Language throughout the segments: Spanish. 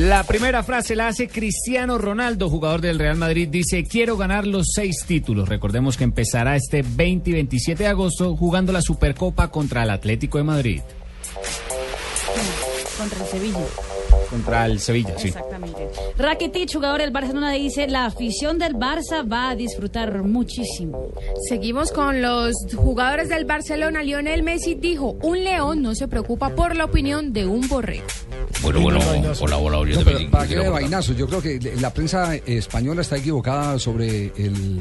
La primera frase la hace Cristiano Ronaldo, jugador del Real Madrid. Dice, quiero ganar los seis títulos. Recordemos que empezará este 20 y 27 de agosto jugando la Supercopa contra el Atlético de Madrid. Contra el Sevilla. Contra el Sevilla, sí. Exactamente. Rakitic, jugador del Barcelona, dice, la afición del Barça va a disfrutar muchísimo. Seguimos con los jugadores del Barcelona. Lionel Messi dijo, un león no se preocupa por la opinión de un borrego. Bueno, bueno, hola, hola, hola. No, pero ¿Para qué de vainazo? Yo creo que la prensa española está equivocada sobre el,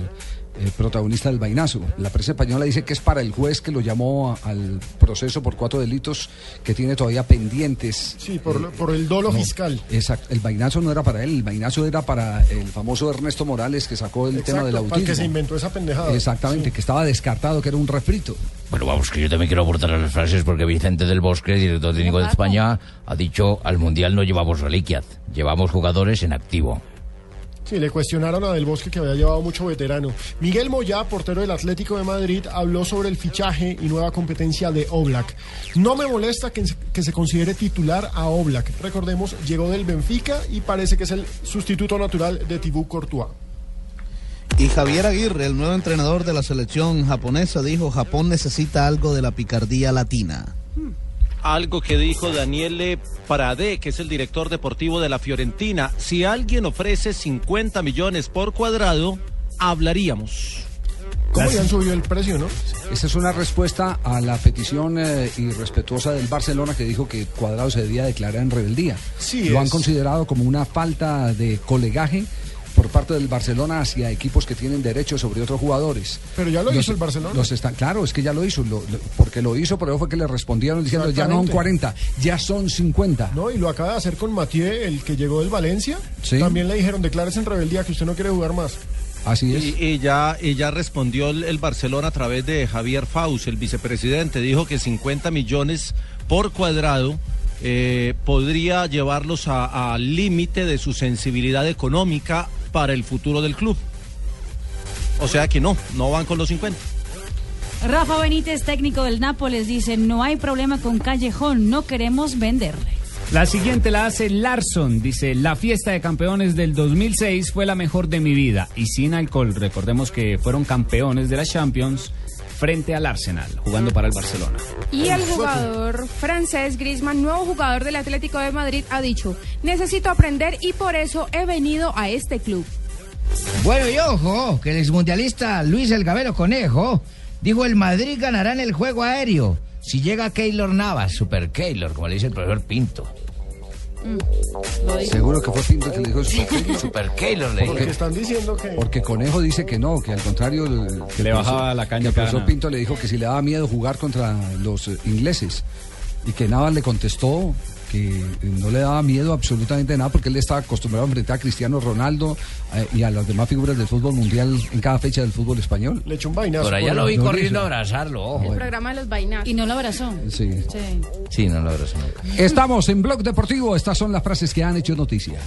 el protagonista del vainazo. La prensa española dice que es para el juez que lo llamó al proceso por cuatro delitos que tiene todavía pendientes. Sí, por, por el dolo No, fiscal. Exacto. El vainazo no era para él, el vainazo era para el famoso Ernesto Morales que sacó el tema del Exacto, para el que se autismo. inventó esa pendejada. Exactamente, que estaba descartado, que era un refrito. Bueno, vamos, que yo también quiero aportar a las frases porque Vicente del Bosque, director técnico de España, ha dicho al Mundial no llevamos reliquias, llevamos jugadores en activo. Sí, le cuestionaron a Del Bosque que había llevado mucho veterano. Miguel Moyá, portero del Atlético de Madrid, habló sobre el fichaje y nueva competencia de Oblak. No me molesta que, que se considere titular a Oblak. Recordemos, llegó del Benfica y parece que es el sustituto natural de Thibaut Courtois. Y Javier Aguirre, el nuevo entrenador de la selección japonesa, dijo Japón necesita algo de la picardía latina. algo que dijo Daniele Paradé, que es el director deportivo de la Fiorentina. Si alguien ofrece 50 millones por cuadrado, hablaríamos. ¿Cómo ya han subido el precio, no? Esa es una respuesta a la petición eh, irrespetuosa del Barcelona que dijo que Cuadrado se debía declarar en rebeldía. Sí Lo han considerado como una falta de colegaje por parte del Barcelona hacia equipos que tienen derechos sobre otros jugadores. Pero ya lo Los- hizo el Barcelona. los están, claro, es que ya lo hizo, lo- lo- porque lo hizo, pero fue que le respondieron diciendo ya no son Exactamente. 40, ya son 50. No, y lo acaba de hacer con Mathieu, el que llegó del Valencia. Sí. También le dijeron, declárese en rebeldía que usted no quiere jugar más. Así es. Y, y ya, y ya respondió el, el Barcelona a través de Javier Faust, el vicepresidente. Dijo que 50 millones por cuadrado eh, podría llevarlos a- al límite de su sensibilidad económica para el futuro del club. O sea que no, no van con los 50. Rafa Benítez, técnico del Nápoles, dice, no hay problema con Callejón, no queremos venderle. La siguiente la hace Larson. Dice, la fiesta de campeones del 2006 fue la mejor de mi vida y sin alcohol. Recordemos que fueron campeones de la Champions frente al Arsenal, jugando para el Barcelona. Y el jugador francés Griezmann, nuevo jugador del Atlético de Madrid, ha dicho, necesito aprender y por eso he venido a este club. Bueno, y ojo, que el exmundialista Luis El Gabero Conejo dijo el Madrid ganará en el juego aéreo si llega Keylor Navas, Super Keylor, como le dice el profesor Pinto. Seguro que fue Pinto que le dijo eso. Super Keylor le Porque dijo. están diciendo que... Porque Conejo dice que no, que al contrario... Que le bajaba la caña que El. Pinto le dijo que si le daba miedo jugar contra los ingleses. Y que Navas le contestó que eh, no le daba miedo absolutamente nada porque él estaba acostumbrado a enfrentar a Cristiano Ronaldo eh, y a las demás figuras del fútbol mundial en cada fecha del fútbol español. Le echó un vainazo. Por allá lo vi corriendo a abrazarlo, El ojo. programa de los vainazos. Y no lo abrazó. Sí. Sí. Sí, no lo abrazó nunca. Estamos en Blog Deportivo. Estas son las frases que han hecho noticia.